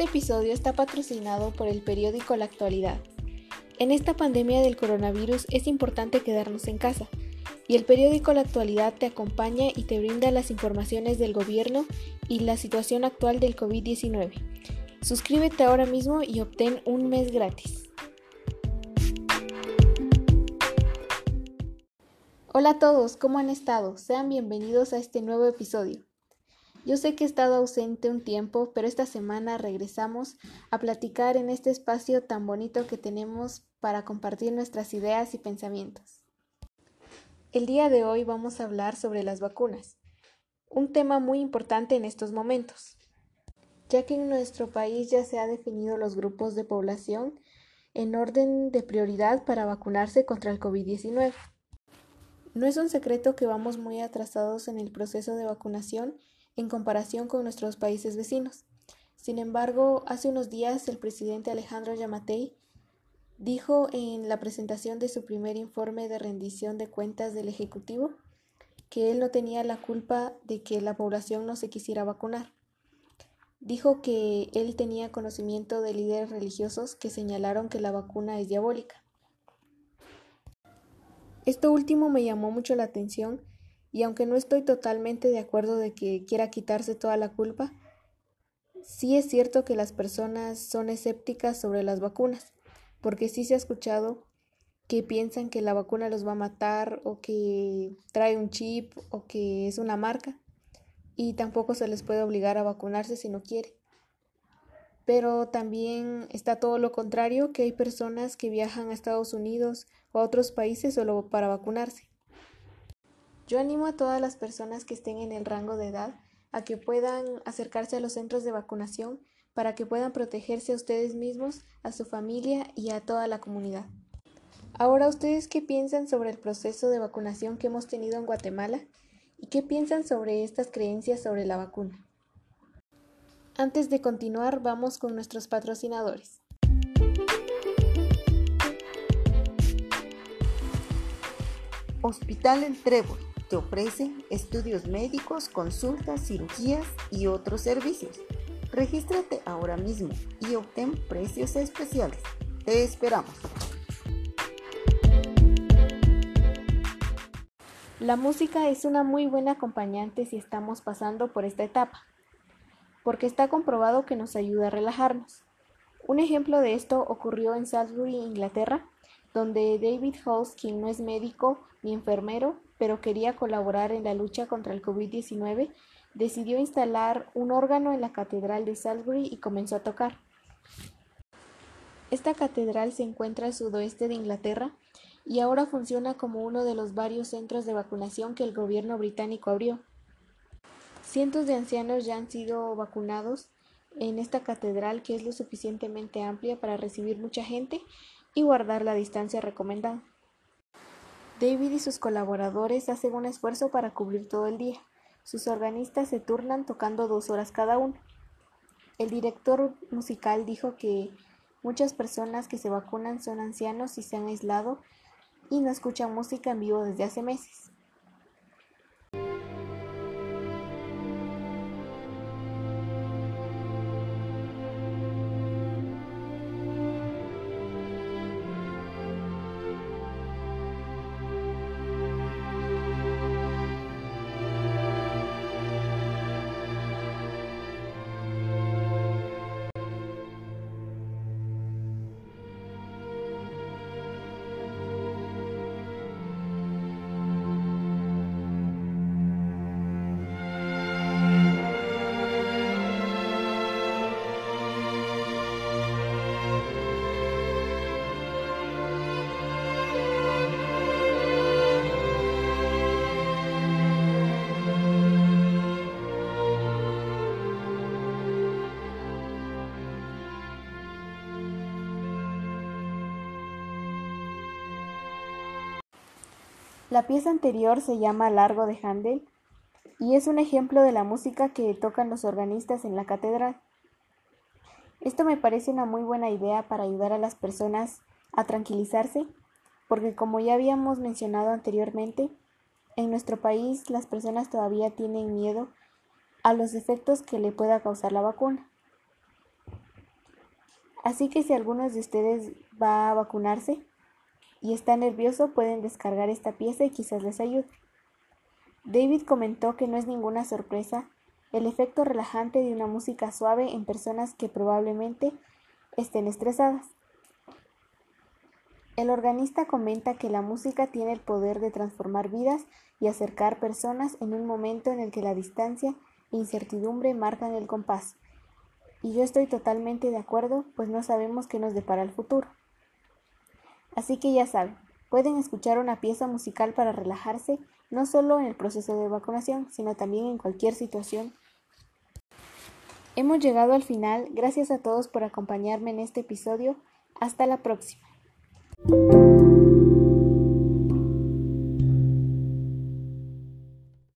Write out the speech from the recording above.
siguiente episodio está patrocinado por el periódico La Actualidad. En esta pandemia del coronavirus es importante quedarnos en casa y el periódico La Actualidad te acompaña y te brinda las informaciones del gobierno y la situación actual del COVID-19. Suscríbete ahora mismo y obtén un mes gratis. Hola a todos, ¿cómo han estado? Sean bienvenidos a este nuevo episodio. Yo sé que he estado ausente un tiempo, pero esta semana regresamos a platicar en este espacio tan bonito que tenemos para compartir nuestras ideas y pensamientos. El día de hoy vamos a hablar sobre las vacunas, un tema muy importante en estos momentos, ya que en nuestro país ya se ha definido los grupos de población en orden de prioridad para vacunarse contra el COVID-19. No es un secreto que vamos muy atrasados en el proceso de vacunación en comparación con nuestros países vecinos. Sin embargo, hace unos días el presidente Alejandro Yamatei dijo en la presentación de su primer informe de rendición de cuentas del Ejecutivo que él no tenía la culpa de que la población no se quisiera vacunar. Dijo que él tenía conocimiento de líderes religiosos que señalaron que la vacuna es diabólica. Esto último me llamó mucho la atención y aunque no estoy totalmente de acuerdo de que quiera quitarse toda la culpa, sí es cierto que las personas son escépticas sobre las vacunas, porque sí se ha escuchado que piensan que la vacuna los va a matar o que trae un chip o que es una marca y tampoco se les puede obligar a vacunarse si no quiere. Pero también está todo lo contrario, que hay personas que viajan a Estados Unidos o a otros países solo para vacunarse. Yo animo a todas las personas que estén en el rango de edad a que puedan acercarse a los centros de vacunación para que puedan protegerse a ustedes mismos, a su familia y a toda la comunidad. Ahora, ¿ustedes qué piensan sobre el proceso de vacunación que hemos tenido en Guatemala? ¿Y qué piensan sobre estas creencias sobre la vacuna? Antes de continuar, vamos con nuestros patrocinadores. Hospital El Trébol te ofrece estudios médicos, consultas, cirugías y otros servicios. Regístrate ahora mismo y obtén precios especiales. Te esperamos. La música es una muy buena acompañante si estamos pasando por esta etapa, porque está comprobado que nos ayuda a relajarnos. Un ejemplo de esto ocurrió en Salisbury, Inglaterra, donde David Halls, quien no es médico ni enfermero, pero quería colaborar en la lucha contra el COVID-19, decidió instalar un órgano en la Catedral de Salisbury y comenzó a tocar. Esta catedral se encuentra al sudoeste de Inglaterra y ahora funciona como uno de los varios centros de vacunación que el gobierno británico abrió. Cientos de ancianos ya han sido vacunados en esta catedral que es lo suficientemente amplia para recibir mucha gente y guardar la distancia recomendada. David y sus colaboradores hacen un esfuerzo para cubrir todo el día. Sus organistas se turnan tocando dos horas cada uno. El director musical dijo que muchas personas que se vacunan son ancianos y se han aislado y no escuchan música en vivo desde hace meses. La pieza anterior se llama Largo de Handel y es un ejemplo de la música que tocan los organistas en la catedral. Esto me parece una muy buena idea para ayudar a las personas a tranquilizarse, porque como ya habíamos mencionado anteriormente, en nuestro país las personas todavía tienen miedo a los efectos que le pueda causar la vacuna. Así que si alguno de ustedes va a vacunarse y está nervioso, pueden descargar esta pieza y quizás les ayude. David comentó que no es ninguna sorpresa el efecto relajante de una música suave en personas que probablemente estén estresadas. El organista comenta que la música tiene el poder de transformar vidas y acercar personas en un momento en el que la distancia e incertidumbre marcan el compás. Y yo estoy totalmente de acuerdo, pues no sabemos qué nos depara el futuro. Así que ya saben, pueden escuchar una pieza musical para relajarse, no solo en el proceso de vacunación, sino también en cualquier situación. Hemos llegado al final, gracias a todos por acompañarme en este episodio. Hasta la próxima.